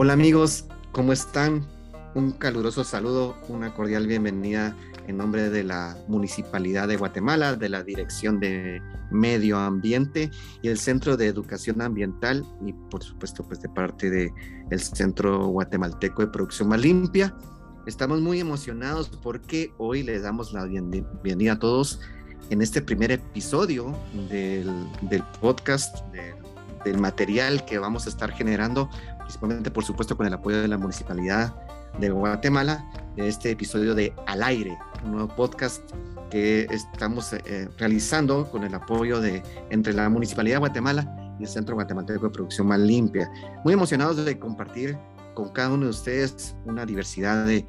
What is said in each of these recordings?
Hola amigos, ¿cómo están? Un caluroso saludo, una cordial bienvenida en nombre de la Municipalidad de Guatemala, de la Dirección de Medio Ambiente y el Centro de Educación Ambiental y por supuesto pues de parte del el Centro Guatemalteco de Producción Más Limpia. Estamos muy emocionados porque hoy les damos la bienvenida a todos en este primer episodio del, del podcast, del material que vamos a estar generando principalmente por supuesto con el apoyo de la Municipalidad de Guatemala, este episodio de Al Aire, un nuevo podcast que estamos eh, realizando con el apoyo de entre la Municipalidad de Guatemala y el Centro Guatemalteco de Producción Más Limpia. Muy emocionados de compartir con cada uno de ustedes una diversidad de,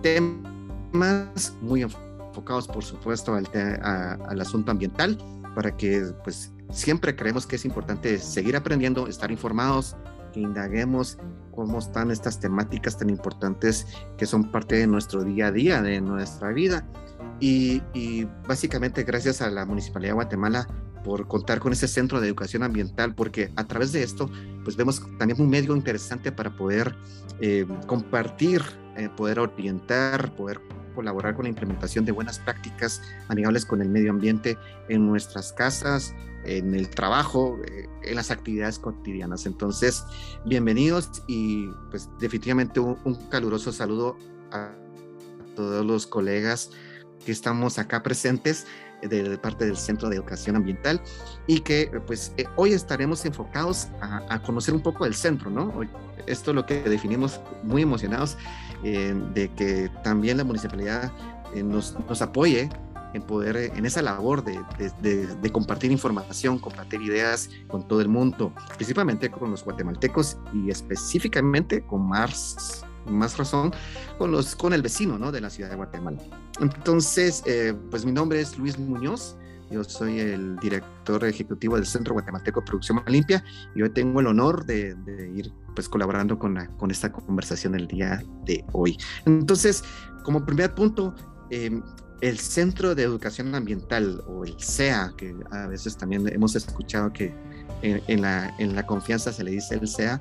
temas muy enfocados, por supuesto, al, al asunto ambiental, para que pues siempre creemos que es importante seguir aprendiendo, estar informados, que indaguemos cómo están estas temáticas tan importantes que son parte de nuestro día a día, de nuestra vida. Y, básicamente gracias a la Municipalidad de Guatemala por contar con ese centro de educación ambiental, porque a través de esto, pues vemos también un medio interesante para poder eh, compartir, eh, poder orientar, poder colaborar con la implementación de buenas prácticas amigables con el medio ambiente en nuestras casas, en el trabajo, eh, en las actividades cotidianas. Entonces, bienvenidos y pues definitivamente un, caluroso saludo a todos los colegas que estamos acá presentes de, parte del Centro de Educación Ambiental y que pues eh, hoy estaremos enfocados a, conocer un poco del centro, ¿no? Esto es lo que definimos muy emocionados eh, de que también la municipalidad nos, nos apoye en poder, eh, en esa labor de, de, compartir información, compartir ideas con todo el mundo, principalmente con los guatemaltecos y específicamente con más, más razón con, los, con el vecino ¿no? de la ciudad de Guatemala. Entonces, eh, pues mi nombre es Luis Muñoz. Yo soy el director ejecutivo del Centro Guatemalteco de Producción Limpia y hoy tengo el honor de, ir pues colaborando con, con esta conversación el día de hoy. Entonces, como primer punto, eh, el Centro de Educación Ambiental o el CEA, que a veces también hemos escuchado que en, la, en la, confianza se le dice el CEA,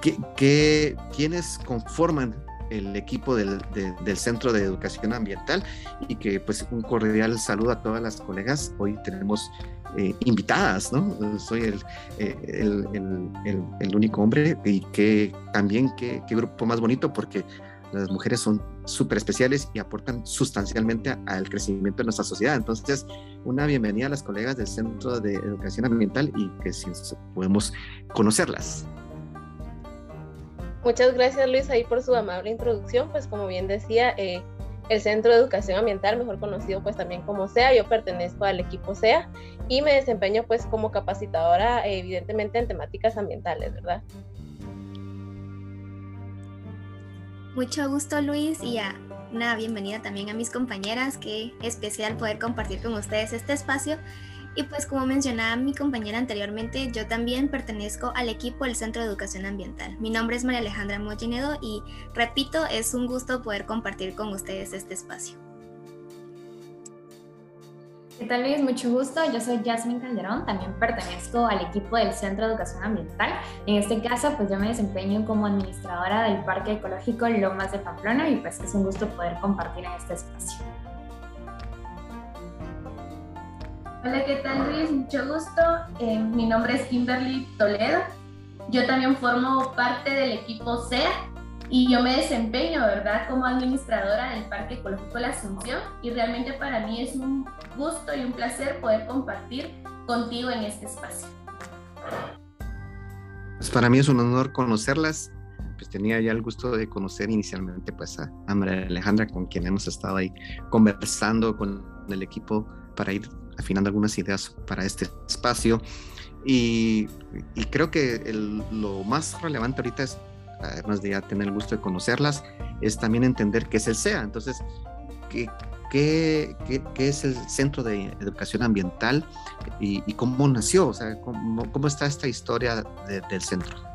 que, que quienes conforman el equipo del, del, Centro de Educación Ambiental y que pues un cordial saludo a todas las colegas. Hoy tenemos eh, invitadas, ¿no? Soy el, eh, el, el, el, único hombre y que también qué grupo más bonito porque las mujeres son súper especiales y aportan sustancialmente al crecimiento de nuestra sociedad. Entonces, una bienvenida a las colegas del Centro de Educación Ambiental y que si podemos conocerlas. Muchas gracias Luis ahí por su amable introducción. Pues como bien decía, eh, el Centro de Educación Ambiental, mejor conocido pues también como SEA, yo pertenezco al equipo SEA y me desempeño pues como capacitadora evidentemente en temáticas ambientales, ¿verdad? Mucho gusto Luis y a una bienvenida también a mis compañeras, qué especial poder compartir con ustedes este espacio. Y pues como mencionaba mi compañera anteriormente, yo también pertenezco al equipo del Centro de Educación Ambiental. Mi nombre es María Alejandra Mollinedo y repito, es un gusto poder compartir con ustedes este espacio. ¿Qué tal Luis? Mucho gusto. Yo soy Jasmine Calderón, también pertenezco al equipo del Centro de Educación Ambiental. En este caso, pues yo me desempeño como administradora del Parque Ecológico Lomas de Pamplona y pues es un gusto poder compartir en este espacio. Hola, ¿qué tal Luis? Mucho gusto. Eh, mi nombre es Kimberly Toledo. Yo también formo parte del equipo CEA y yo me desempeño, ¿verdad?, como administradora del Parque Ecológico La Asunción y realmente para mí es un gusto y un placer poder compartir contigo en este espacio. Pues para mí es un honor conocerlas. Pues tenía ya el gusto de conocer inicialmente pues a, María Alejandra con quien hemos estado ahí conversando con el equipo para ir afinando algunas ideas para este espacio. Y, creo que lo más relevante ahorita es además de ya tener el gusto de conocerlas, es también entender qué es el CEA. Entonces, ¿qué, qué, qué, es el Centro de Educación Ambiental y, cómo nació? O sea, ¿cómo, cómo está esta historia del centro?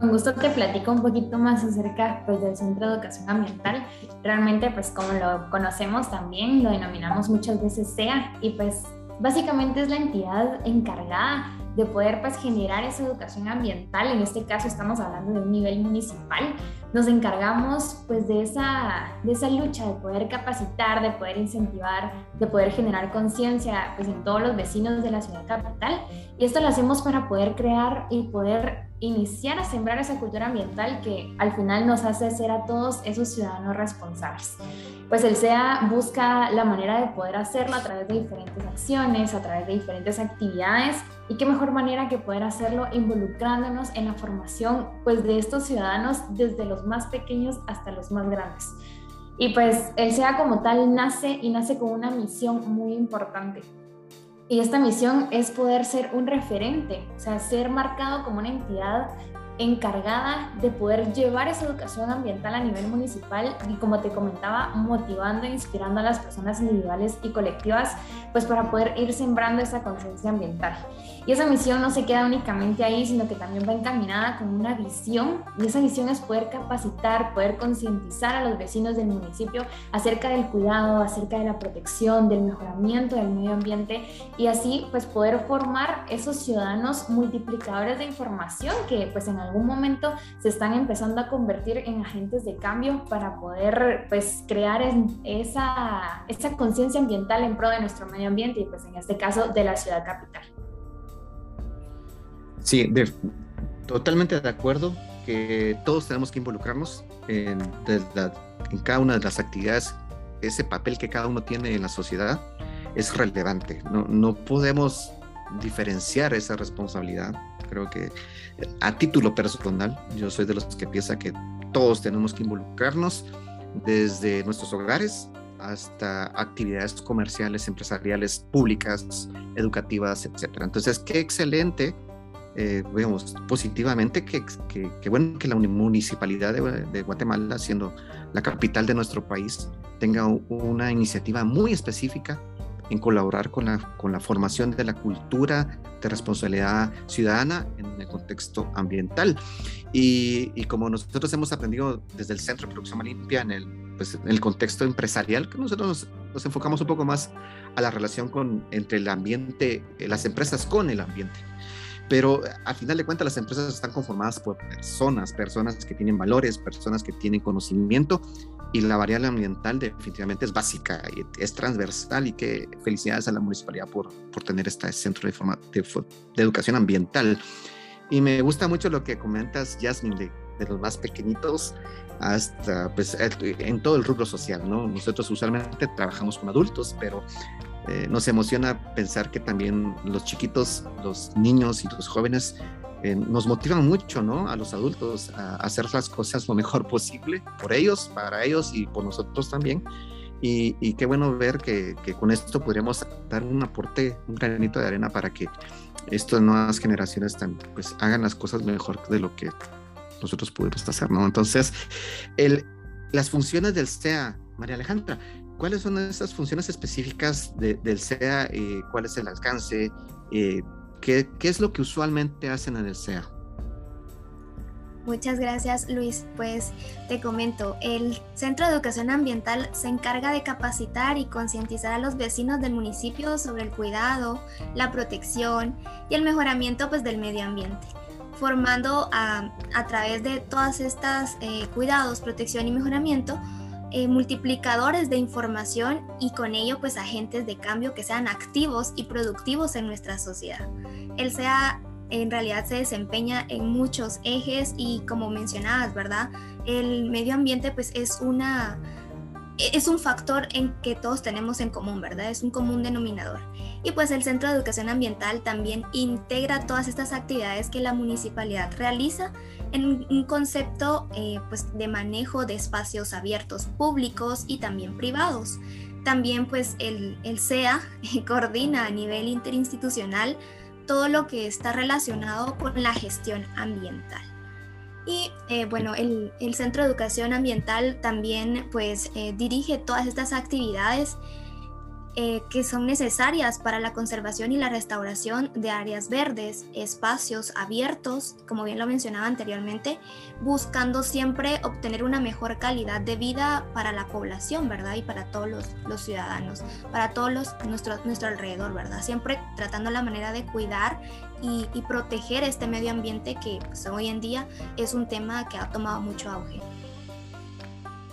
Con gusto te platico un poquito más acerca pues, del Centro de Educación Ambiental. Realmente, pues como lo conocemos también, lo denominamos muchas veces CEA y pues básicamente es la entidad encargada de poder pues generar esa educación ambiental, en este caso estamos hablando de un nivel municipal, nos encargamos pues de esa, de esa lucha de poder capacitar, de poder incentivar, de poder generar conciencia pues en todos los vecinos de la ciudad capital y esto lo hacemos para poder crear y poder iniciar a sembrar esa cultura ambiental que al final nos hace ser a todos esos ciudadanos responsables. Pues el SEA busca la manera de poder hacerlo a través de diferentes acciones, a través de diferentes actividades y qué mejor manera que poder hacerlo involucrándonos en la formación pues de estos ciudadanos desde los más pequeños hasta los más grandes. Y pues el SEA como tal nace y nace con una misión muy importante y esta misión es poder ser un referente, o sea, ser marcado como una entidad encargada de poder llevar esa educación ambiental a nivel municipal y como te comentaba, motivando e inspirando a las personas individuales y colectivas, pues para poder ir sembrando esa conciencia ambiental. Y esa misión no se queda únicamente ahí, sino que también va encaminada con una visión y esa visión es poder capacitar, poder concientizar a los vecinos del municipio acerca del cuidado, acerca de la protección, del mejoramiento del medio ambiente y así pues poder formar esos ciudadanos multiplicadores de información que pues en algún momento se están empezando a convertir en agentes de cambio para poder pues crear esa, esa conciencia ambiental en pro de nuestro medio ambiente y pues en este caso de la ciudad capital. Sí, totalmente de acuerdo que todos tenemos que involucrarnos en, cada una de las actividades. Ese papel que cada uno tiene en la sociedad es relevante. No, no podemos diferenciar esa responsabilidad. Creo que a título personal, yo soy de los que piensa que todos tenemos que involucrarnos desde nuestros hogares hasta actividades comerciales, empresariales, públicas, educativas, etcétera. Entonces, qué excelente eh, vemos positivamente que, que, bueno que la municipalidad de, Guatemala, siendo la capital de nuestro país, tenga una iniciativa muy específica en colaborar con la, con la formación de la cultura de responsabilidad ciudadana en el contexto ambiental. Y, y como nosotros hemos aprendido desde el Centro de Producción Limpia en el, pues, en el contexto empresarial, que nosotros nos, nos, enfocamos un poco más a la relación con, entre el ambiente, las empresas con el ambiente. Pero al final de cuentas las empresas están conformadas por personas, personas que tienen valores, personas que tienen conocimiento y la variable ambiental definitivamente es básica y es transversal y que felicidades a la municipalidad por, por tener este centro de, forma, de, de, educación ambiental. Y me gusta mucho lo que comentas, Jasmine, de, de los más pequeñitos hasta pues en todo el rubro social, ¿no? Nosotros usualmente trabajamos con adultos, pero eh, nos emociona pensar que también los chiquitos, los niños y los jóvenes eh, nos motivan mucho, ¿no? A los adultos a hacer las cosas lo mejor posible por ellos, para ellos y por nosotros también. Y, qué bueno ver que, con esto podríamos dar un aporte, un granito de arena para que estas nuevas generaciones también, pues hagan las cosas mejor de lo que nosotros pudimos hacer, ¿no? Entonces, las funciones del SEA, María Alejandra, ¿Cuáles son esas funciones específicas del SEA? Eh, ¿Cuál es el alcance? Eh, ¿qué, ¿Qué es lo que usualmente hacen en el SEA? Muchas gracias Luis. Pues te comento, el Centro de Educación Ambiental se encarga de capacitar y concientizar a los vecinos del municipio sobre el cuidado, la protección y el mejoramiento pues, del medio ambiente, formando a, a través de todas estas eh, cuidados, protección y mejoramiento eh, multiplicadores de información y con ello pues agentes de cambio que sean activos y productivos en nuestra sociedad. El SEA en realidad se desempeña en muchos ejes y como mencionabas, ¿verdad? El medio ambiente pues es una es un factor en que todos tenemos en común, ¿verdad? Es un común denominador. Y pues el Centro de Educación Ambiental también integra todas estas actividades que la municipalidad realiza en un concepto eh, pues, de manejo de espacios abiertos públicos y también privados. También pues el, el SEA coordina a nivel interinstitucional todo lo que está relacionado con la gestión ambiental. Y eh, bueno, el, el, Centro de Educación Ambiental también pues eh, dirige todas estas actividades eh, que son necesarias para la conservación y la restauración de áreas verdes, espacios abiertos, como bien lo mencionaba anteriormente, buscando siempre obtener una mejor calidad de vida para la población, ¿verdad? Y para todos los, ciudadanos, para todos los, nuestro, nuestro alrededor, ¿verdad? Siempre tratando la manera de cuidar y, proteger este medio ambiente que pues, hoy en día es un tema que ha tomado mucho auge.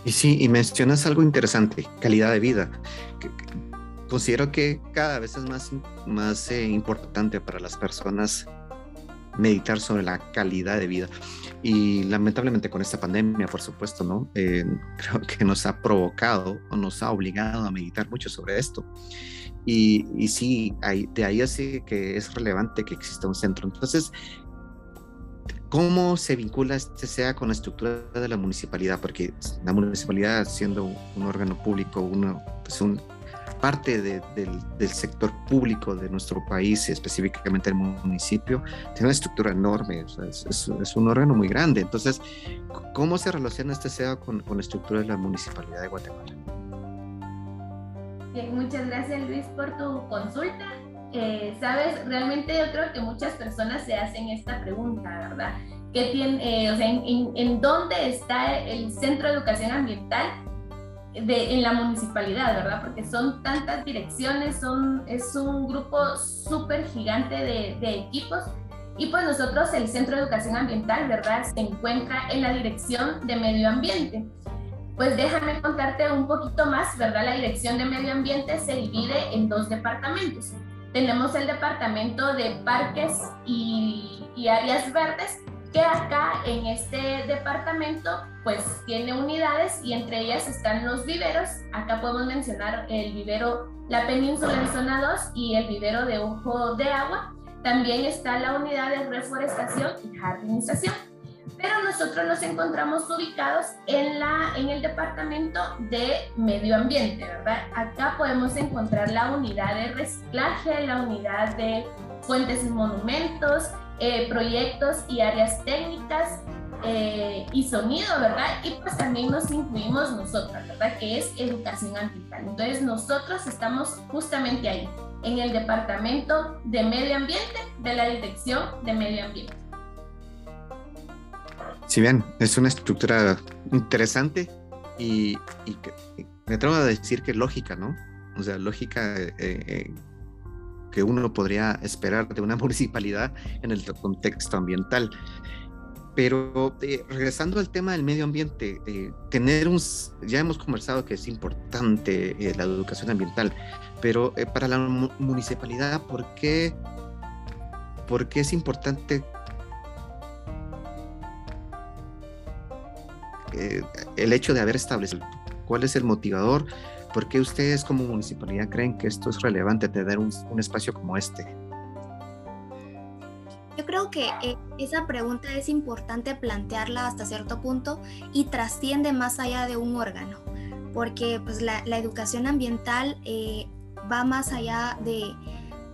Y sí, y mencionas algo interesante, calidad de vida considero que cada vez es más, más eh, importante para las personas meditar sobre la calidad de vida. Y lamentablemente con esta pandemia, por supuesto, ¿no? Eh, creo que nos ha provocado o nos ha obligado a meditar mucho sobre esto. Y, y sí, hay, de ahí así que es relevante que exista un centro. Entonces, ¿cómo se vincula este SEA con la estructura de la municipalidad? Porque la municipalidad, siendo un órgano público, uno, pues un, parte del, sector público de nuestro país, específicamente el municipio, tiene una estructura enorme, es, un órgano muy grande. Entonces, ¿cómo se relaciona este SEA con, la estructura de la municipalidad de Guatemala? muchas gracias Luis por tu consulta. Eh, Sabes, realmente yo creo que muchas personas se hacen esta pregunta, ¿verdad? ¿Qué tiene, eh, o sea, en, en, dónde está el Centro de Educación Ambiental de, en la municipalidad, ¿verdad? Porque son tantas direcciones, son, es un grupo súper gigante de, equipos. Y pues nosotros, el Centro de Educación Ambiental, ¿verdad? Se encuentra en la Dirección de Medio Ambiente. Pues déjame contarte un poquito más, ¿verdad? La Dirección de Medio Ambiente se divide en dos departamentos. Tenemos el Departamento de Parques y Áreas Verdes, que acá en este departamento pues tiene unidades y entre ellas están los viveros. Acá podemos mencionar el vivero La Península en zona 2 y el vivero de Ojo de Agua. También está la unidad de reforestación y jardinización. Pero nosotros nos encontramos ubicados en, la, en el departamento de medio ambiente, ¿verdad? Acá podemos encontrar la unidad de reciclaje, la unidad de fuentes y monumentos, eh, proyectos y áreas técnicas eh, y sonido, ¿verdad? Y pues también nos incluimos nosotras, ¿verdad? Que es educación ambiental. Entonces nosotros estamos justamente ahí, en el Departamento de Medio Ambiente de la Dirección de Medio Ambiente. Si bien es una estructura interesante y, me atrevo a decir que lógica, ¿no? O sea, lógica eh, que uno podría esperar de una municipalidad en el contexto ambiental. Pero eh, regresando al tema del medio ambiente, eh, tener un, ya hemos conversado que es importante eh, la educación ambiental, pero para la municipalidad, ¿por qué, ¿por qué es importante el hecho de haber establecido? ¿Cuál es el motivador? ¿Por qué ustedes como municipalidad creen que esto es relevante tener un, espacio como este? Yo creo que eh, esa pregunta es importante plantearla hasta cierto punto y trasciende más allá de un órgano, porque pues, la, educación ambiental eh, va más allá de,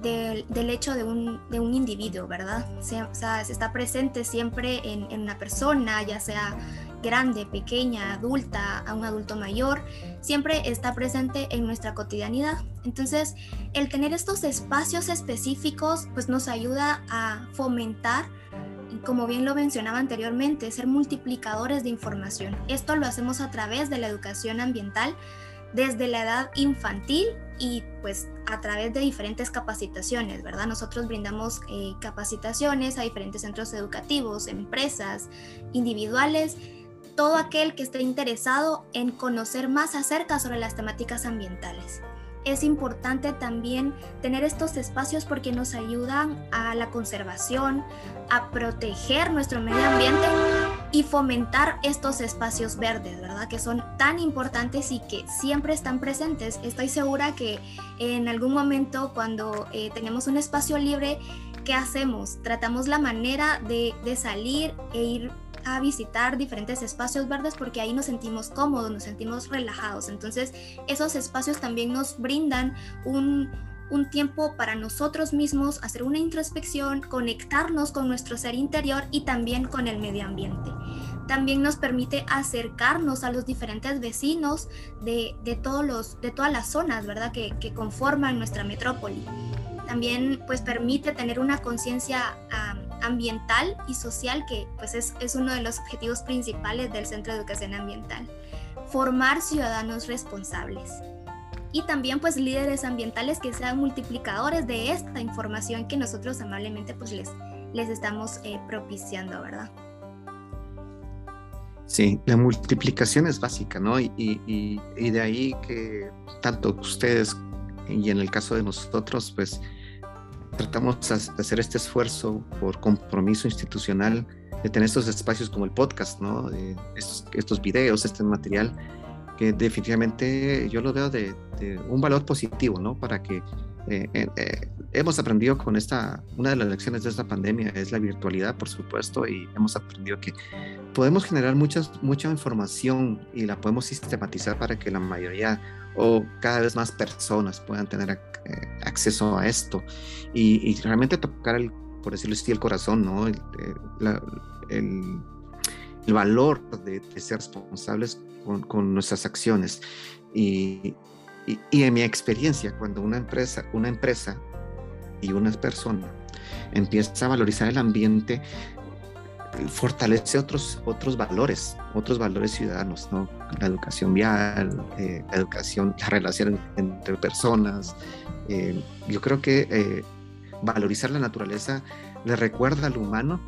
del hecho de un, un individuo, ¿verdad? O sea, se está presente siempre en una persona, ya sea grande, pequeña, adulta, a un adulto mayor, siempre está presente en nuestra cotidianidad. Entonces, el tener estos espacios específicos pues nos ayuda a fomentar como bien lo mencionaba anteriormente, ser multiplicadores de información. Esto lo hacemos a través de la educación ambiental desde la edad infantil y pues a través de diferentes capacitaciones, ¿verdad? Nosotros brindamos eh, capacitaciones a diferentes centros educativos, empresas, individuales todo aquel que esté interesado en conocer más acerca sobre las temáticas ambientales. Es importante también tener estos espacios porque nos ayudan a la conservación, a proteger nuestro medio ambiente y fomentar estos espacios verdes, ¿verdad? Que son tan importantes y que siempre están presentes. Estoy segura que en algún momento cuando eh, tenemos un espacio libre, ¿qué hacemos? Tratamos la manera de, de salir e ir visitar diferentes espacios verdes porque ahí nos sentimos cómodos, nos sentimos relajados. Entonces esos espacios también nos brindan un, un tiempo para nosotros mismos, hacer una introspección, conectarnos con nuestro ser interior y también con el medio ambiente. también nos permite acercarnos a los diferentes vecinos de, todos los, de todas las zonas, ¿verdad? Que, conforman nuestra metrópoli. También pues permite tener una conciencia ambiental y social que pues es, es uno de los objetivos principales del Centro de Educación Ambiental. Formar ciudadanos responsables y también pues líderes ambientales que sean multiplicadores de esta información que nosotros amablemente pues les, les estamos eh, propiciando, ¿verdad? Sí, la multiplicación es básica, ¿no? Y, y, y, de ahí que tanto ustedes y en el caso de nosotros, pues tratamos de hacer este esfuerzo por compromiso institucional de tener estos espacios como el podcast, ¿no? estos, estos videos, este material, que definitivamente yo lo veo de, un valor positivo, ¿no? Para que eh, eh, eh, hemos aprendido con esta, una de las lecciones de esta pandemia es la virtualidad, por supuesto, y hemos aprendido que podemos generar muchas, mucha información y la podemos sistematizar para que la mayoría o cada vez más personas puedan tener acceso a esto y, realmente tocar, el, por decirlo así, el corazón, ¿no? El, el, el valor de, de, ser responsables con, con nuestras acciones. Y, y, en mi experiencia, cuando una empresa, una empresa y una persona empieza a valorizar el ambiente, fortalece otros, otros valores, otros valores ciudadanos, ¿no? La educación vial, eh, la educación, la relación entre personas. Eh, yo creo que eh, valorizar la naturaleza le recuerda al humano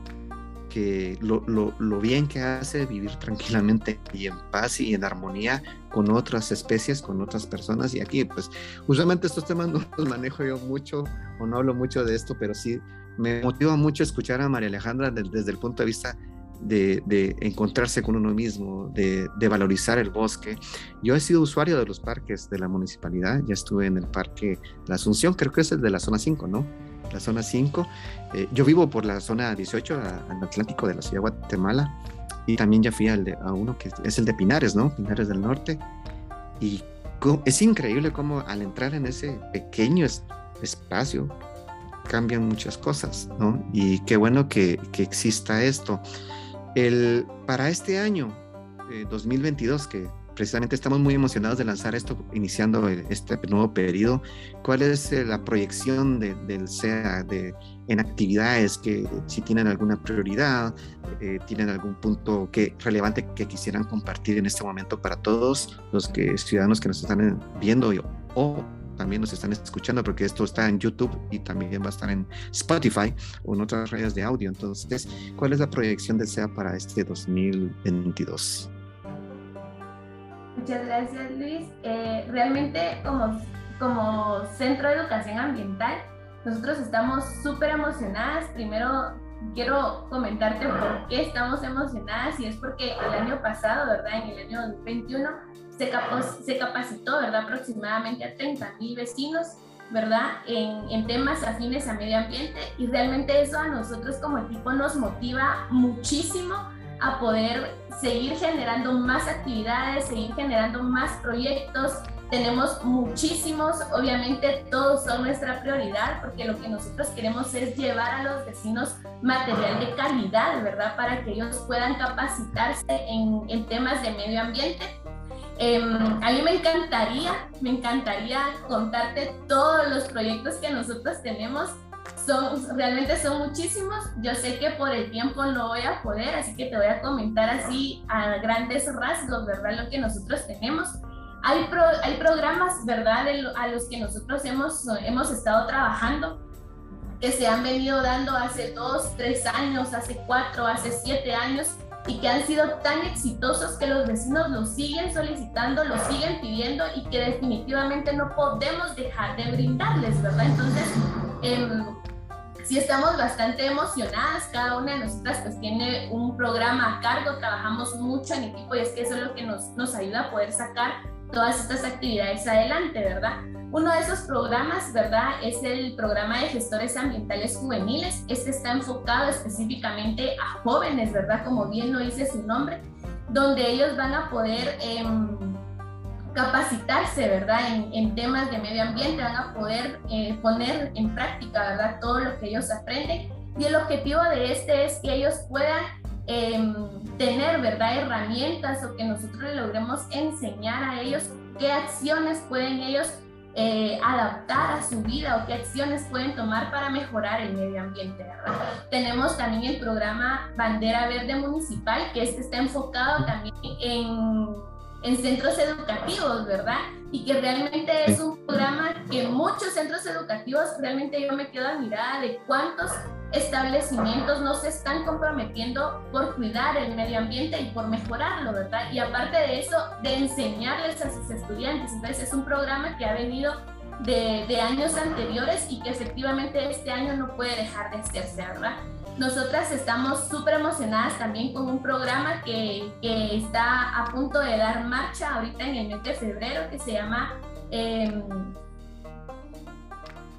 que lo, lo, lo, bien que hace vivir tranquilamente y en paz y en armonía con otras especies, con otras personas. Y aquí, pues, usualmente estos temas no los manejo yo mucho o no hablo mucho de esto, pero sí me motiva mucho escuchar a María Alejandra desde, el punto de vista de, encontrarse con uno mismo, de, de, valorizar el bosque. Yo he sido usuario de los parques de la municipalidad, ya estuve en el parque La Asunción, creo que es el de la zona 5, ¿no? la zona 5. Eh, yo vivo por la zona 18, al Atlántico de la ciudad de Guatemala, y también ya fui al de, a uno que es el de Pinares, ¿no? Pinares del Norte. Y es increíble cómo al entrar en ese pequeño espacio cambian muchas cosas, ¿no? Y qué bueno que, que exista esto. El, para este año, 2022, eh, que precisamente estamos muy emocionados de lanzar esto, iniciando este nuevo periodo. ¿Cuál es eh, la proyección del SEA de, en actividades que si tienen alguna prioridad, eh, tienen algún punto que, relevante que quisieran compartir en este momento para todos los que, ciudadanos que nos están viendo o también nos están escuchando porque esto está en YouTube y también va a estar en Spotify o en otras redes de audio. Entonces, ¿cuál es la proyección del SEA para este 2022? Muchas gracias, Luis. Eh, realmente como, como Centro de Educación Ambiental, nosotros estamos súper emocionadas. Primero, quiero comentarte por qué estamos emocionadas y es porque el año pasado, ¿verdad? En el año 2021 se, se capacitó, ¿verdad? Aproximadamente a 30 mil vecinos, ¿verdad? En, temas afines a medio ambiente y realmente eso a nosotros como equipo nos motiva muchísimo a poder seguir generando más actividades, seguir generando más proyectos. Tenemos muchísimos, obviamente todos son nuestra prioridad porque lo que nosotros queremos es llevar a los vecinos material de calidad, ¿verdad? Para que ellos puedan capacitarse en temas de medio ambiente. Em, a mí me encantaría, me encantaría contarte todos los proyectos que nosotros tenemos son, realmente son muchísimos. Yo sé que por el tiempo no voy a poder, así que te voy a comentar así a grandes rasgos, ¿verdad? Lo que nosotros tenemos. Hay, hay programas, ¿verdad? a los que nosotros hemos, hemos estado trabajando que se han venido dando hace dos, tres años, hace cuatro, hace siete años y que han sido tan exitosos que los vecinos los siguen solicitando, los siguen pidiendo y que definitivamente no podemos dejar de brindarles, ¿verdad? Entonces, eh, sí estamos bastante emocionadas, cada una de nosotras pues tiene un programa a cargo, trabajamos mucho en equipo y es que eso es lo que nos, nos ayuda a poder sacar todas estas actividades adelante, ¿verdad? Uno de esos programas, ¿verdad? Es el programa de gestores ambientales juveniles. Este está enfocado específicamente a jóvenes, ¿verdad? Como bien lo dice su nombre, donde ellos van a poder... Eh, capacitarse, ¿verdad? En, temas de medio ambiente, van a poder eh, poner en práctica, ¿verdad? Todo lo que ellos aprenden. Y el objetivo de este es que ellos puedan em, tener, ¿verdad?, herramientas o que nosotros le logremos enseñar a ellos qué acciones pueden ellos eh, adaptar a su vida o qué acciones pueden tomar para mejorar el medio ambiente. ¿verdad? Tenemos también el programa Bandera Verde Municipal, que este está enfocado también en, en centros educativos, ¿verdad? Y que realmente es un programa que muchos centros educativos, realmente yo me quedo admirada de cuántos establecimientos no se están comprometiendo por cuidar el medio ambiente y por mejorarlo, ¿verdad? Y aparte de eso, de enseñarles a sus estudiantes. Entonces es un programa que ha venido de, de años anteriores y que efectivamente este año no puede dejar de hacerse, ¿verdad? Nosotras estamos súper emocionadas también con un programa que, que, está a punto de dar marcha ahorita en el mes de febrero que se llama... Eh,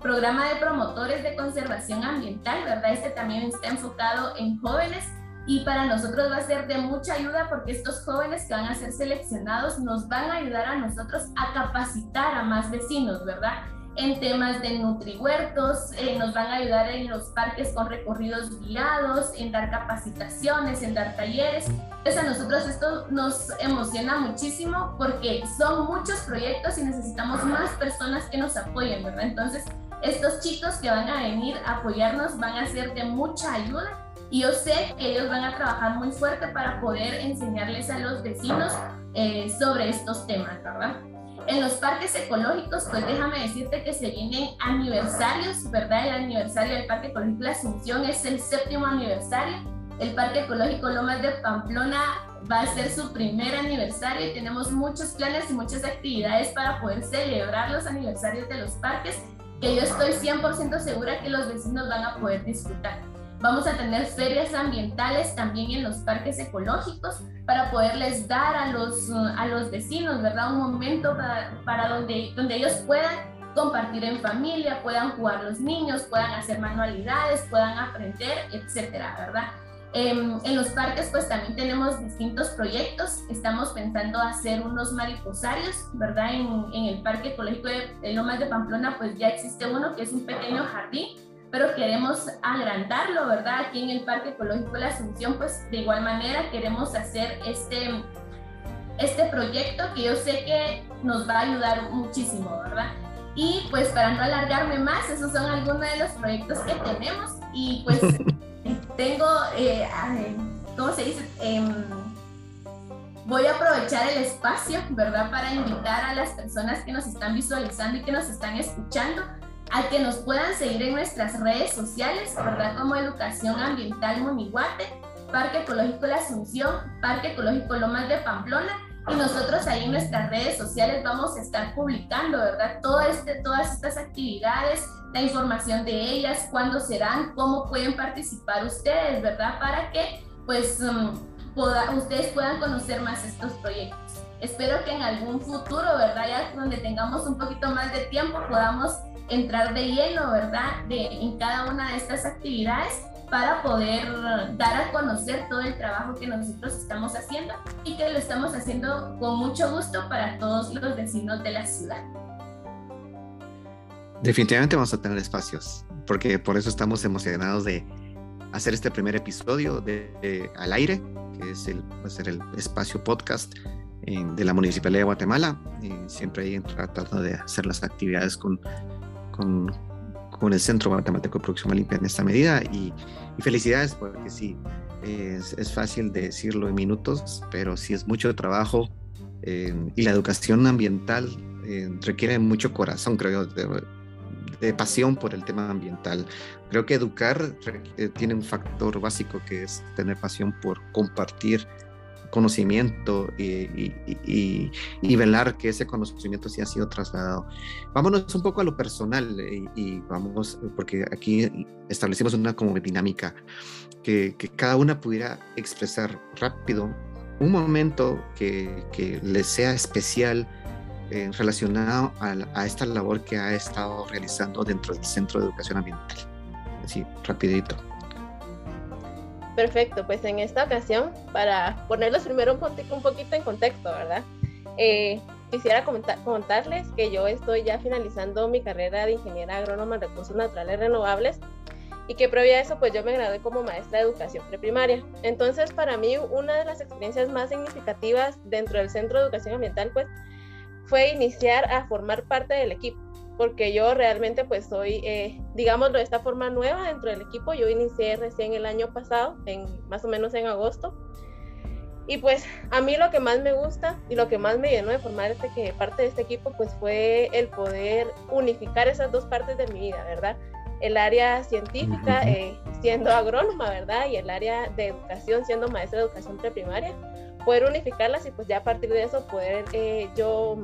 programa de promotores de conservación ambiental, ¿verdad? Este también está enfocado en jóvenes y para nosotros va a ser de mucha ayuda porque estos jóvenes que van a ser seleccionados nos van a ayudar a nosotros a capacitar a más vecinos, ¿verdad? En temas de nutrihuertos, eh, nos van a ayudar en los parques con recorridos guiados, en dar capacitaciones, en dar talleres. Entonces a nosotros esto nos emociona muchísimo porque son muchos proyectos y necesitamos más personas que nos apoyen, ¿verdad? Entonces estos chicos que van a venir a apoyarnos van a ser de mucha ayuda y yo sé que ellos van a trabajar muy fuerte para poder enseñarles a los vecinos eh, sobre estos temas, ¿verdad? En los parques ecológicos, pues déjame decirte que se vienen aniversarios, ¿verdad? El aniversario del Parque Ecológico La Asunción es el séptimo aniversario. El Parque Ecológico Lomas de Pamplona va a ser su primer aniversario y tenemos muchos planes y muchas actividades para poder celebrar los aniversarios de los parques que yo estoy 100% segura que los vecinos van a poder disfrutar. Vamos a tener ferias ambientales también en los parques ecológicos para poderles dar a los, a los vecinos, ¿verdad? Un momento para, para donde, donde ellos puedan compartir en familia, puedan jugar los niños, puedan hacer manualidades, puedan aprender, etcétera, ¿verdad? Em, en los parques pues también tenemos distintos proyectos. Estamos pensando hacer unos mariposarios, ¿verdad? En, en, el Parque Ecológico de Lomas de Pamplona pues ya existe uno que es un pequeño jardín, pero queremos agrandarlo, ¿verdad? Aquí en el Parque Ecológico de la Asunción pues de igual manera queremos hacer este, este proyecto que yo sé que nos va a ayudar muchísimo, ¿verdad? Y pues para no alargarme más, esos son algunos de los proyectos que tenemos y pues... tengo, eh, ¿cómo se dice? Em, voy a aprovechar el espacio, ¿verdad? Para invitar a las personas que nos están visualizando y que nos están escuchando a que nos puedan seguir en nuestras redes sociales, ¿verdad? Como Educación Ambiental Moniguate, Parque Ecológico La Asunción, Parque Ecológico Lomas de Pamplona. Y nosotros ahí en nuestras redes sociales vamos a estar publicando, ¿verdad? Todo este, todas estas actividades, la información de ellas, cuándo serán, cómo pueden participar ustedes, ¿verdad? Para que pues um, ustedes puedan conocer más estos proyectos. Espero que en algún futuro, ¿verdad? Ya donde tengamos un poquito más de tiempo podamos entrar de lleno, ¿verdad? De, en cada una de estas actividades para poder dar a conocer todo el trabajo que nosotros estamos haciendo y que lo estamos haciendo con mucho gusto para todos los vecinos de la ciudad. Definitivamente vamos a tener espacios, porque por eso estamos emocionados de hacer este primer episodio de, al aire, que es el, va a ser el espacio podcast eh, de la Municipalidad de Guatemala. Siempre ahí tratando de hacer las actividades con, con, el Centro Matemático de Producción Limpia en esta medida. Y, y felicidades, porque sí, es, es, fácil decirlo en minutos, pero sí es mucho trabajo eh, y la educación ambiental eh, requiere mucho corazón, creo yo de pasión por el tema ambiental. Creo que educar eh, tiene un factor básico que es tener pasión por compartir conocimiento y, y, velar que ese conocimiento sí ha sido trasladado. Vámonos un poco a lo personal eh, y, vamos, porque aquí establecimos una como dinámica que, que cada una pudiera expresar rápido un momento que, que les sea especial eh, relacionado a, esta labor que ha estado realizando dentro del Centro de Educación Ambiental. Así, rapidito. Perfecto, pues en esta ocasión, para ponerlos primero un, un poquito en contexto, ¿verdad? Eh, quisiera contarles que yo estoy ya finalizando mi carrera de ingeniera agrónoma en recursos naturales renovables y que previa a eso pues yo me gradué como maestra de educación preprimaria. Entonces para mí una de las experiencias más significativas dentro del Centro de Educación Ambiental pues fue iniciar a formar parte del equipo, porque yo realmente pues soy, eh, digámoslo de esta forma nueva dentro del equipo, yo inicié recién el año pasado, en, más o menos en agosto, y pues a mí lo que más me gusta y lo que más me llenó de formar este, que parte de este equipo pues fue el poder unificar esas dos partes de mi vida, ¿verdad? El área científica eh, siendo agrónoma, ¿verdad? Y el área de educación siendo maestra de educación preprimaria, poder unificarlas y pues ya a partir de eso poder eh, yo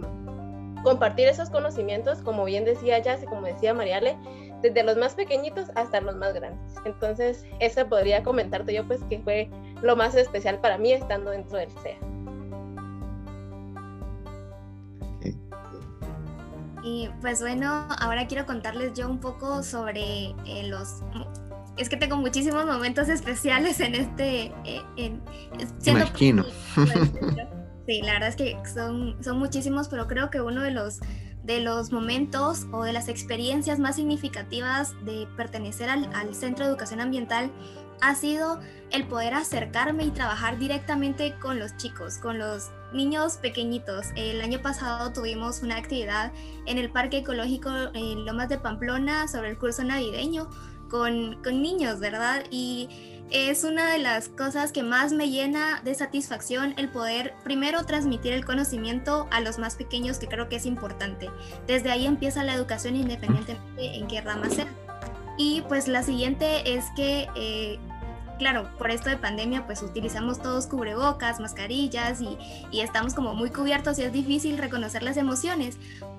compartir esos conocimientos, como bien decía Jazz y como decía Mariale, desde los más pequeñitos hasta los más grandes. Entonces, eso podría comentarte yo, pues, que fue lo más especial para mí estando dentro del CEA. Y pues bueno, ahora quiero contarles yo un poco sobre eh, los... Es que tengo muchísimos momentos especiales en este... Eh, en, Imagino. Sí, la verdad es que son, son muchísimos, pero creo que uno de los de los momentos o de las experiencias más significativas de pertenecer al, Centro de Educación Ambiental ha sido el poder acercarme y trabajar directamente con los chicos, con los niños pequeñitos. El año pasado tuvimos una actividad en el Parque Ecológico en Lomas de Pamplona sobre el curso navideño con, con niños, ¿verdad? Y es una de las cosas que más me llena de satisfacción el poder primero transmitir el conocimiento a los más pequeños, que creo que es importante. Desde ahí empieza la educación independientemente en qué rama sea. Y pues la siguiente es que eh, claro, por esto de pandemia, pues utilizamos todos cubrebocas, mascarillas y, estamos como muy cubiertos y es difícil reconocer las emociones,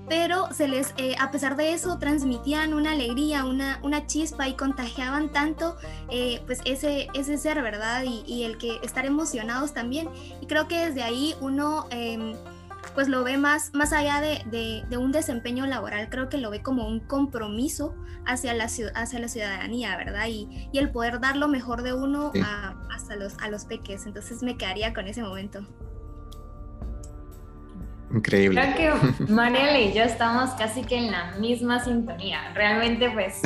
pero se les, eh, a pesar de eso, transmitían una alegría, una, una chispa y contagiaban tanto, eh, pues ese, ese ser, ¿verdad? Y, y, el que estar emocionados también. Y creo que desde ahí uno... Em, pues lo ve más, más allá de, de, un desempeño laboral, creo que lo ve como un compromiso hacia la, hacia la ciudadanía, ¿verdad? Y, y el poder dar lo mejor de uno a, hasta los, a los peques. Entonces me quedaría con ese momento. Increíble. Creo que Mariela y yo estamos casi que en la misma sintonía. Realmente, pues,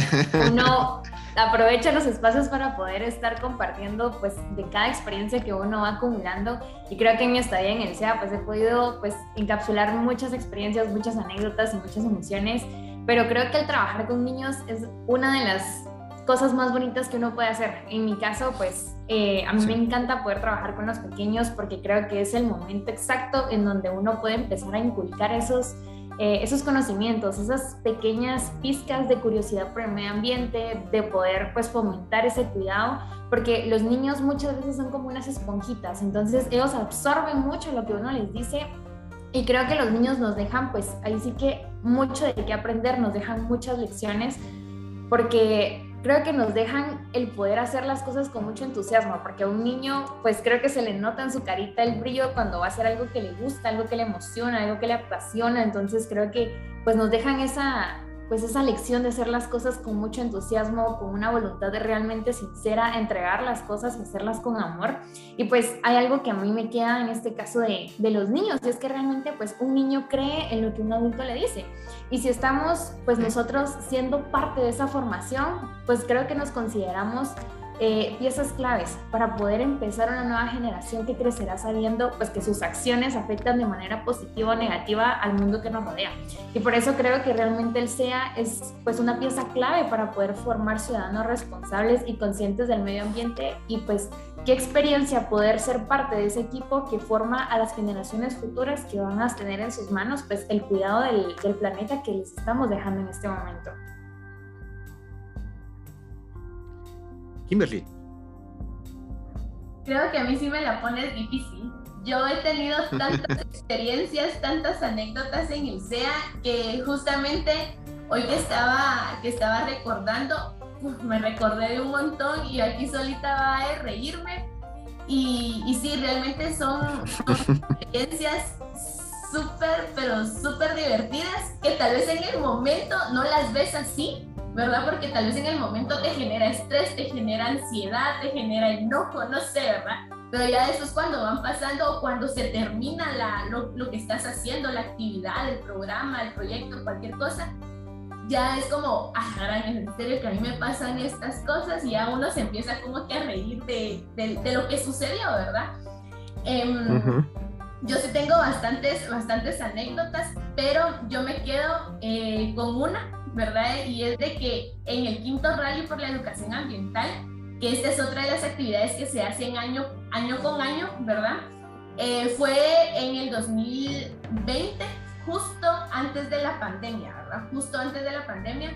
uno aprovecha los espacios para poder estar compartiendo pues de cada experiencia que uno va acumulando. Y creo que en mi estadía en el SEA pues he podido pues encapsular muchas experiencias, muchas anécdotas y muchas emociones, pero creo que el trabajar con niños es una de las cosas más bonitas que uno puede hacer. En mi caso pues eh, a mí me encanta poder trabajar con los pequeños porque creo que es el momento exacto en donde uno puede empezar a inculcar esos eh, esos conocimientos, esas pequeñas pizcas de curiosidad por el medio ambiente, de poder pues fomentar ese cuidado, porque los niños muchas veces son como unas esponjitas, entonces ellos absorben mucho lo que uno les dice y creo que los niños nos dejan pues ahí sí que mucho de qué aprender, nos dejan muchas lecciones, porque creo que nos dejan el poder hacer las cosas con mucho entusiasmo, porque a un niño, pues creo que se le nota en su carita el brillo cuando va a hacer algo que le gusta, algo que le emociona, algo que le apasiona, entonces creo que pues nos dejan esa, pues esa lección de hacer las cosas con mucho entusiasmo, con una voluntad de realmente sincera, entregar las cosas hacerlas con amor. Y pues hay algo que a mí me queda en este caso de, de los niños, y es que realmente pues un niño cree en lo que un adulto le dice. Y si estamos pues nosotros siendo parte de esa formación, pues creo que nos consideramos eh, piezas claves para poder empezar una nueva generación que crecerá sabiendo pues que sus acciones afectan de manera positiva o negativa al mundo que nos rodea. Y por eso creo que realmente el SEA es pues una pieza clave para poder formar ciudadanos responsables y conscientes del medio ambiente y pues qué experiencia poder ser parte de ese equipo que forma a las generaciones futuras que van a tener en sus manos pues el cuidado del, del planeta que les estamos dejando en este momento. Kimberly. Creo que a mí sí me la pones difícil. Yo he tenido tantas experiencias, tantas anécdotas en el SEA que justamente hoy que estaba, que estaba recordando, me recordé de un montón y aquí solita va a reírme. Y, y sí, realmente son, son experiencias súper, pero súper divertidas que tal vez en el momento no las ves así, ¿verdad? Porque tal vez en el momento te genera estrés, te genera ansiedad, te genera enojo, no sé, ¿verdad? Pero ya después cuando van pasando o cuando se termina lo, que estás haciendo, la actividad, el programa, el proyecto, cualquier cosa, ya es como, ah, en serio que a mí me pasan estas cosas y ya uno se empieza como que a reír de, lo que sucedió, ¿verdad? Em, yo sí tengo bastantes, bastantes anécdotas, pero yo me quedo eh, con una, ¿verdad? Y es de que en el quinto rally por la educación ambiental, que esta es otra de las actividades que se hacen año, año con año, ¿verdad? Eh, fue en el 2020, justo antes de la pandemia, ¿verdad? Justo antes de la pandemia.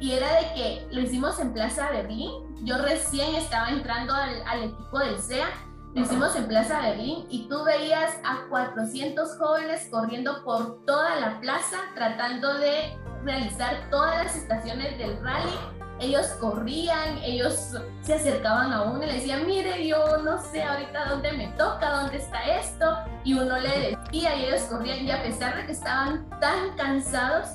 Y era de que lo hicimos en Plaza Berlín. Yo recién estaba entrando al, al equipo del SEA. Lo hicimos en Plaza Berlín y tú veías a 400 jóvenes corriendo por toda la plaza tratando de realizar todas las estaciones del rally ellos corrían, ellos se acercaban a uno y le decían, mire, yo no sé ahorita dónde me toca, dónde está esto, y uno le decía y ellos corrían y a pesar de que estaban tan cansados,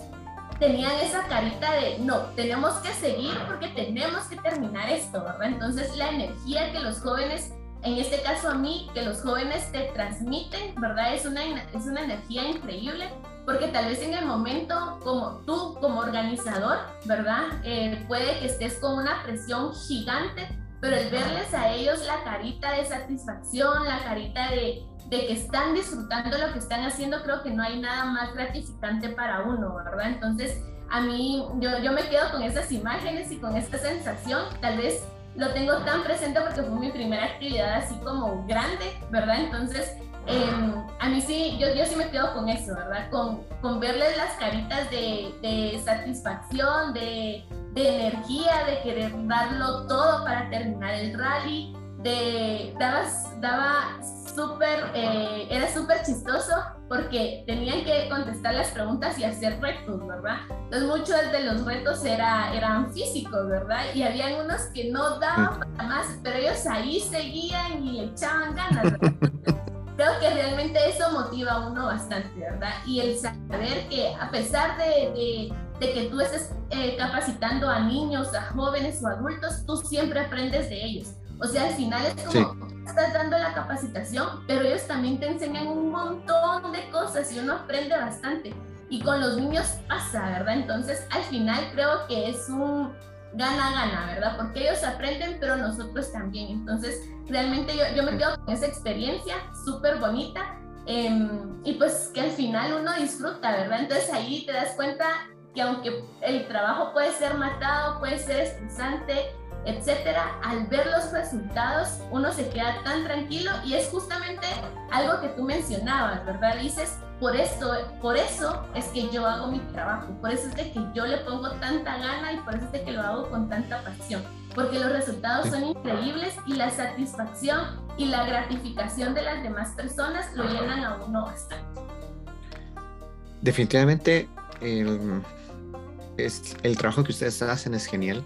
tenían esa carita de, no, tenemos que seguir porque tenemos que terminar esto, ¿verdad? Entonces la energía que los jóvenes, en este caso a mí, que los jóvenes te transmiten, ¿verdad? Es una, es una energía increíble porque tal vez en el momento, como tú, como organizador, ¿verdad? Eh, puede que estés con una presión gigante, pero el verles a ellos la carita de satisfacción, la carita de, de que están disfrutando lo que están haciendo, creo que no hay nada más gratificante para uno, ¿verdad? Entonces, a mí, yo, yo me quedo con esas imágenes y con esta sensación, tal vez lo tengo tan presente porque fue mi primera actividad así como grande, ¿verdad? Entonces, Em, a mí sí, yo, yo sí me quedo con eso, ¿verdad? Con, con verles las caritas de, de satisfacción, de, de, energía, de querer darlo todo para terminar el rally, de dabas, daba súper, eh, era súper chistoso porque tenían que contestar las preguntas y hacer retos, ¿verdad? Entonces muchos de los retos era, eran físicos, ¿verdad? Y habían unos que no daban para más, pero ellos ahí seguían y le echaban ganas. ¿verdad? creo que realmente eso motiva a uno bastante, ¿verdad? Y el saber que a pesar de, de, que tú estés eh, capacitando a niños, a jóvenes o adultos, tú siempre aprendes de ellos. O sea, al final es como estás dando la capacitación, pero ellos también te enseñan un montón de cosas y uno aprende bastante. Y con los niños pasa, ¿verdad? Entonces, al final creo que es un gana-gana, ¿verdad? Porque ellos aprenden, pero nosotros también. Entonces, realmente yo, yo me quedo con esa experiencia súper bonita em, y pues que al final uno disfruta, ¿verdad? Entonces ahí te das cuenta que aunque el trabajo puede ser matado, puede ser estresante, etcétera, al ver los resultados uno se queda tan tranquilo y es justamente algo que tú mencionabas, ¿verdad? Dices, por eso, por eso es que yo hago mi trabajo, por eso es de que yo le pongo tanta gana y por eso es de que lo hago con tanta pasión, porque los resultados son increíbles y la satisfacción y la gratificación de las demás personas lo llenan a uno bastante. Definitivamente el, es, el trabajo que ustedes hacen es genial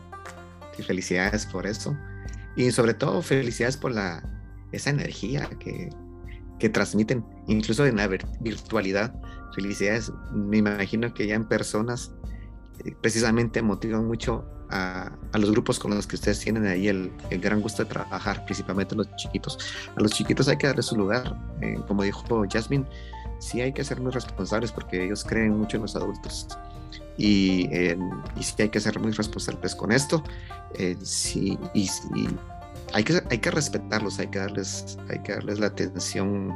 felicidades por eso y sobre todo felicidades por la, esa energía que, que transmiten, incluso en la virtualidad. Felicidades, me imagino que ya en personas eh, precisamente motivan mucho a, a, los grupos con los que ustedes tienen ahí el, el, gran gusto de trabajar, principalmente los chiquitos. A los chiquitos hay que darle su lugar, eh, como dijo Jasmine, sí hay que ser muy responsables porque ellos creen mucho en los adultos. Y, eh, y sí hay que ser muy responsables con esto. Eh, sí, y, y hay que, hay que respetarlos, hay que, darles, hay que darles la atención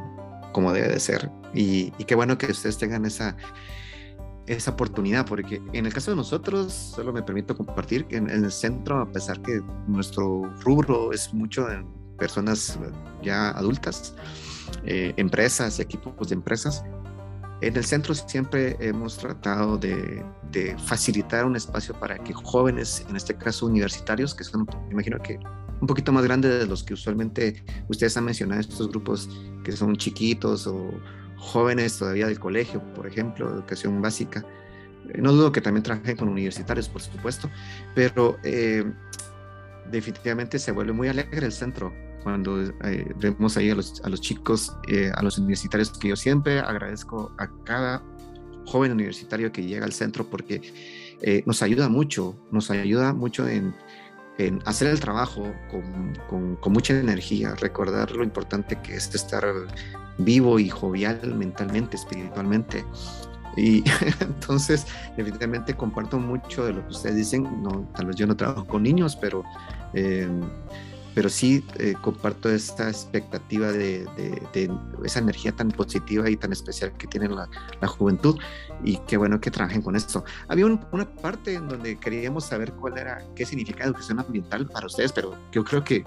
como debe de ser. Y, qué bueno que ustedes tengan esa, esa oportunidad, porque en el caso de nosotros, solo me permito compartir que en, el centro, a pesar que nuestro rubro es mucho en personas ya adultas, eh, empresas y equipos de empresas, en el centro siempre hemos tratado de, facilitar un espacio para que jóvenes, en este caso universitarios, que son, imagino que un poquito más grande de los que usualmente ustedes han mencionado, estos grupos que son chiquitos o jóvenes todavía del colegio, por ejemplo, educación básica. Eh, no dudo que también trabajen con universitarios, por supuesto, pero eh, definitivamente se vuelve muy alegre el centro cuando eh, vemos ahí a los, a los chicos, a los universitarios, que yo siempre agradezco a cada joven universitario que llega al centro porque nos ayuda mucho, nos ayuda mucho en en hacer el trabajo con, con, mucha energía, recordar lo importante que es estar vivo y jovial mentalmente, espiritualmente. Y entonces, evidentemente comparto mucho de lo que ustedes dicen. No, tal vez yo no trabajo con niños, pero, eh, pero sí eh, comparto esta expectativa de, de, esa energía tan positiva y tan especial que tiene la, la juventud. Y qué bueno que trabajen con esto. Había una parte en donde queríamos saber cuál era, qué significa educación ambiental para ustedes, pero yo creo que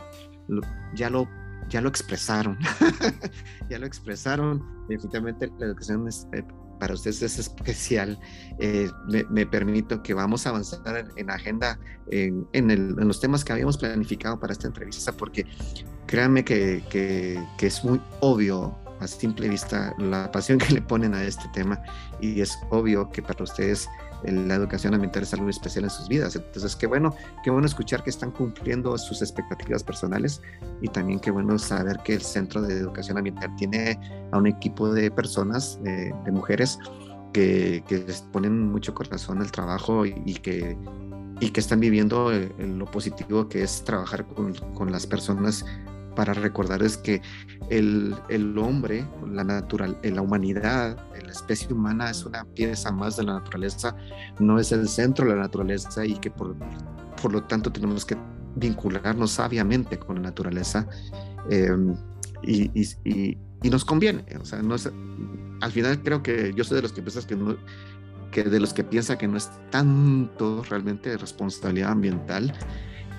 ya lo ya lo expresaron, ya lo expresaron. Definitivamente la educación es, eh, para ustedes es especial. Eh, me, permito que vamos a avanzar en, agenda en, en, los temas que habíamos planificado para esta entrevista, porque créanme que es muy obvio a simple vista la pasión que le ponen a este tema y es obvio que para ustedes la educación ambiental es algo especial en sus vidas. Entonces, qué bueno, qué bueno escuchar que están cumpliendo sus expectativas personales y también qué bueno saber que el Centro de Educación Ambiental tiene a un equipo de personas, de, mujeres, que, que, ponen mucho corazón al trabajo y, que, y que están viviendo eh, lo positivo que es trabajar con, con las personas para recordarles que el, el, hombre, la, natural, la humanidad, la especie humana es una pieza más de la naturaleza, no es el centro de la naturaleza y que por, por lo tanto tenemos que vincularnos sabiamente con la naturaleza em, y, y, y, nos conviene. O sea, no es, al final creo que yo soy de los que piensan que no, que de los que piensa que no es tanto realmente responsabilidad ambiental,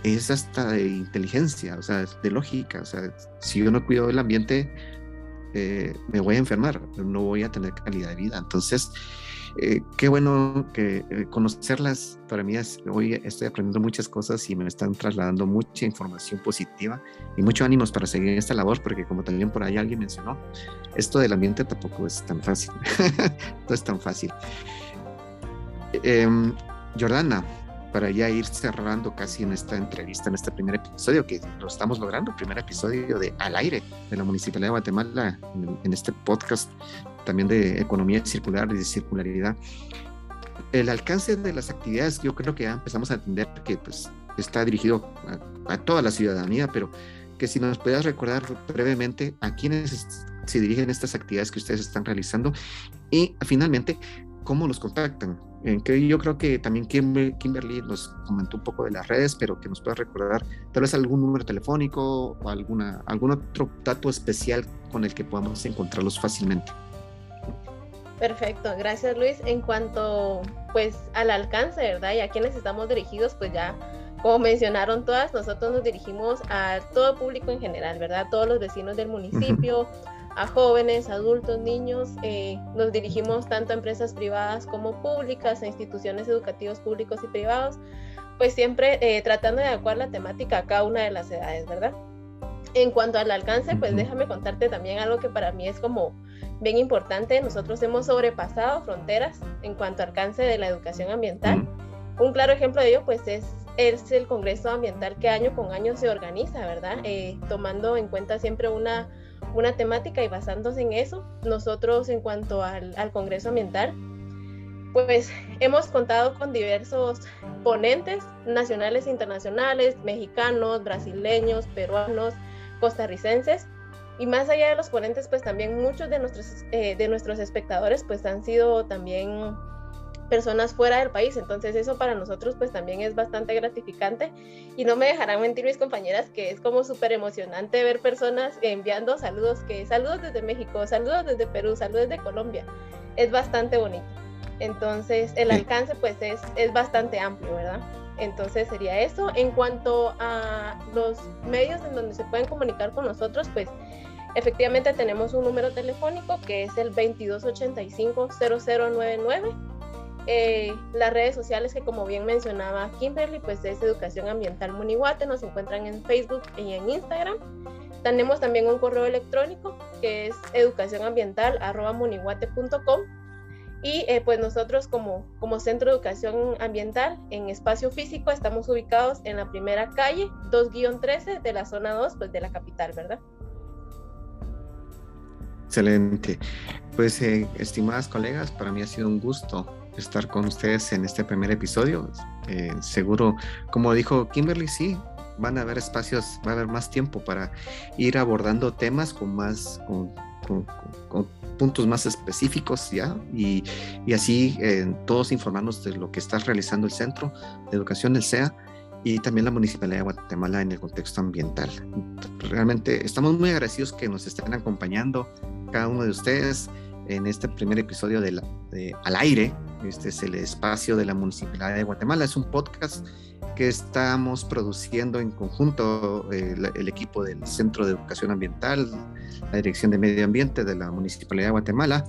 es hasta de inteligencia, o sea, de lógica. O sea, si yo no cuido el ambiente, eh, me voy a enfermar, no voy a tener calidad de vida. Entonces, eh, qué bueno que eh, conocerlas. Para mí, hoy estoy aprendiendo muchas cosas y me están trasladando mucha información positiva y mucho ánimos para seguir esta labor, porque como también por ahí alguien mencionó, esto del ambiente tampoco es tan fácil. no es tan fácil. Em, Jordana, para ya ir cerrando casi en esta entrevista, en este primer episodio, que lo estamos logrando, primer episodio de Al aire de la Municipalidad de Guatemala, en, este podcast también de economía circular y de circularidad. El alcance de las actividades, yo creo que ya empezamos a entender que pues, está dirigido a, toda la ciudadanía, pero que si nos puedas recordar brevemente a quiénes se dirigen estas actividades que ustedes están realizando y finalmente cómo los contactan que yo creo que también Kimberly nos comentó un poco de las redes, pero que nos pueda recordar tal vez algún número telefónico o alguna, algún otro dato especial con el que podamos encontrarlos fácilmente. Perfecto, gracias Luis. En cuanto pues al alcance, ¿verdad? Y a quienes estamos dirigidos, pues ya como mencionaron todas, nosotros nos dirigimos a todo público en general, ¿verdad? Todos los vecinos del municipio a jóvenes, adultos, niños. Eh, nos dirigimos tanto a empresas privadas como públicas, a instituciones educativas públicos y privados, pues siempre eh, tratando de adecuar la temática a cada una de las edades, ¿verdad? En cuanto al alcance, pues déjame contarte también algo que para mí es como bien importante. Nosotros hemos sobrepasado fronteras en cuanto al alcance de la educación ambiental. Un claro ejemplo de ello, pues es, es el Congreso Ambiental que año con año se organiza, ¿verdad? Eh, tomando en cuenta siempre una una temática y basándose en eso, nosotros en cuanto al, Congreso Ambiental, pues hemos contado con diversos ponentes nacionales e internacionales, mexicanos, brasileños, peruanos, costarricenses. Y más allá de los ponentes, pues también muchos de nuestros, eh, de nuestros espectadores pues han sido también personas fuera del país. Entonces eso para nosotros pues también es bastante gratificante y no me dejarán mentir mis compañeras que es como súper emocionante ver personas enviando saludos, que saludos desde México, saludos desde Perú, saludos de Colombia. Es bastante bonito. Entonces el alcance pues es, es bastante amplio, ¿verdad? Entonces sería eso. En cuanto a los medios en donde se pueden comunicar con nosotros, pues efectivamente tenemos un número telefónico que es el 2285-0099 eh, las redes sociales que como bien mencionaba Kimberly, pues es Educación Ambiental Munihuate, nos encuentran en Facebook y en Instagram. Tenemos también un correo electrónico que es educacionambiental.munihuate.com y eh, pues nosotros como, como Centro de Educación Ambiental en espacio físico estamos ubicados en la primera calle 2-13 de la zona 2 pues de la capital, ¿verdad? Excelente. Pues eh, estimadas colegas, para mí ha sido un gusto estar con ustedes en este primer episodio. Eh, seguro, como dijo Kimberly, sí, van a haber espacios, va a haber más tiempo para ir abordando temas con más, con, con, puntos más específicos ya y, y así eh, todos informarnos de lo que está realizando el Centro de Educación del CEA y también la Municipalidad de Guatemala en el contexto ambiental. Realmente estamos muy agradecidos que nos estén acompañando cada uno de ustedes en este primer episodio de, Al Aire. Este es el espacio de la Municipalidad de Guatemala. Es un podcast que estamos produciendo en conjunto eh, el, equipo del Centro de Educación Ambiental, la Dirección de Medio Ambiente de la Municipalidad de Guatemala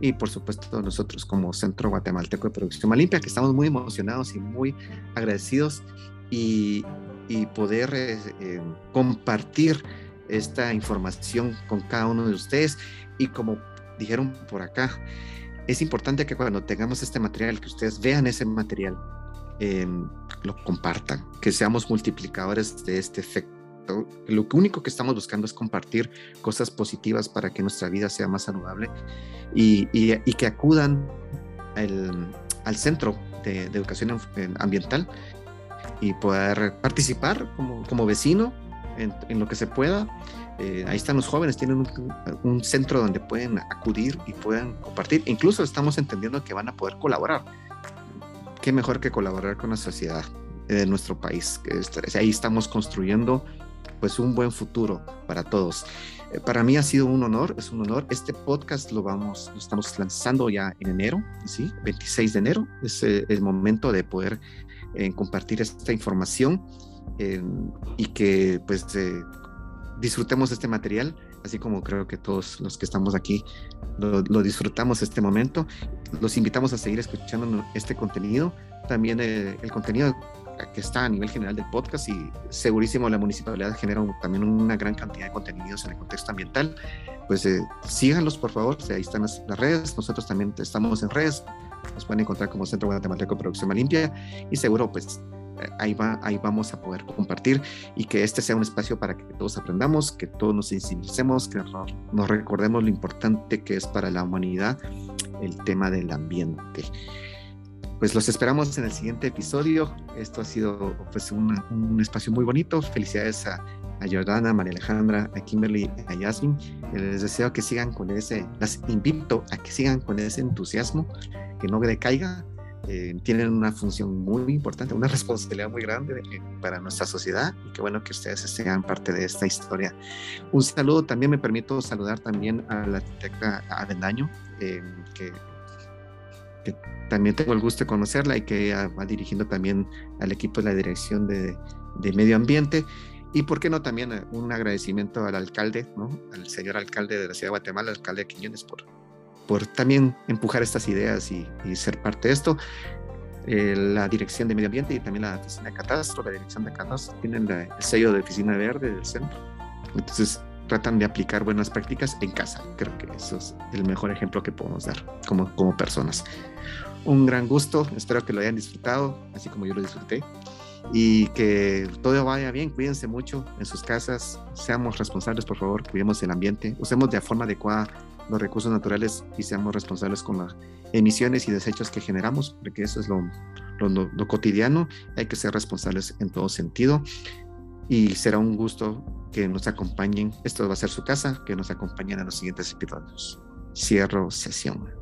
y por supuesto nosotros como Centro Guatemalteco de Producción Limpia, que estamos muy emocionados y muy agradecidos y, poder eh, eh, compartir esta información con cada uno de ustedes y como dijeron por acá, es importante que cuando tengamos este material, que ustedes vean ese material, em, lo compartan, que seamos multiplicadores de este efecto. Lo único que estamos buscando es compartir cosas positivas para que nuestra vida sea más saludable y, y, que acudan al centro de, educación ambiental y poder participar como, como vecino en, en, lo que se pueda eh, ahí están los jóvenes, tienen un, centro donde pueden acudir y pueden compartir. Incluso estamos entendiendo que van a poder colaborar. Qué mejor que colaborar con la sociedad de nuestro país. Ahí estamos construyendo pues un buen futuro para todos. Eh, para mí ha sido un honor, es un honor. Este podcast lo vamos, lo estamos lanzando ya en enero, ¿sí? 26 de enero. Es eh, el momento de poder compartir esta información y que pues disfrutemos este material, así como creo que todos los que estamos aquí lo, disfrutamos este momento. Los invitamos a seguir escuchando este contenido, también eh, el, contenido que está a nivel general del podcast y segurísimo la municipalidad genera también una gran cantidad de contenidos en el contexto ambiental. Pues eh, síganlos por favor, ahí están las, redes, nosotros también estamos en redes, nos pueden encontrar como Centro Guatemalteco de Producción Limpia y seguro pues ahí, va, ahí vamos a poder compartir y que este sea un espacio para que todos aprendamos, que todos nos sensibilicemos, que nos recordemos lo importante que es para la humanidad el tema del ambiente. Pues los esperamos en el siguiente episodio. Esto ha sido pues, un espacio muy bonito. Felicidades a, a Jordana, a María Alejandra, a Kimberly, a Yasmin. Les deseo que sigan con ese, las invito a que sigan con ese entusiasmo, que no decaiga, eh, tienen una función muy importante, una responsabilidad muy grande eh, para nuestra sociedad y qué bueno que ustedes sean parte de esta historia. Un saludo, también me permito saludar también a la arquitecta Avendaño, eh, que, que, también tengo el gusto de conocerla y que va dirigiendo también al equipo de la Dirección de, de Medio Ambiente. Y por qué no también un agradecimiento al alcalde, ¿no? al señor alcalde de la ciudad de Guatemala, alcalde de Quiñones, por por también empujar estas ideas y, ser parte de esto. Eh, la Dirección de Medio Ambiente y también la Oficina de Catastro, la Dirección de Catastro, tienen el sello de Oficina Verde del centro. Entonces, tratan de aplicar buenas prácticas en casa. Creo que eso es el mejor ejemplo que podemos dar como, como personas. Un gran gusto, espero que lo hayan disfrutado, así como yo lo disfruté. Y que todo vaya bien, cuídense mucho en sus casas, seamos responsables, por favor, cuidemos el ambiente, usemos de forma adecuada los recursos naturales y seamos responsables con las emisiones y desechos que generamos, porque eso es lo, lo, cotidiano, hay que ser responsables en todo sentido y será un gusto que nos acompañen, esto va a ser su casa, que nos acompañen en los siguientes episodios. Cierro sesión.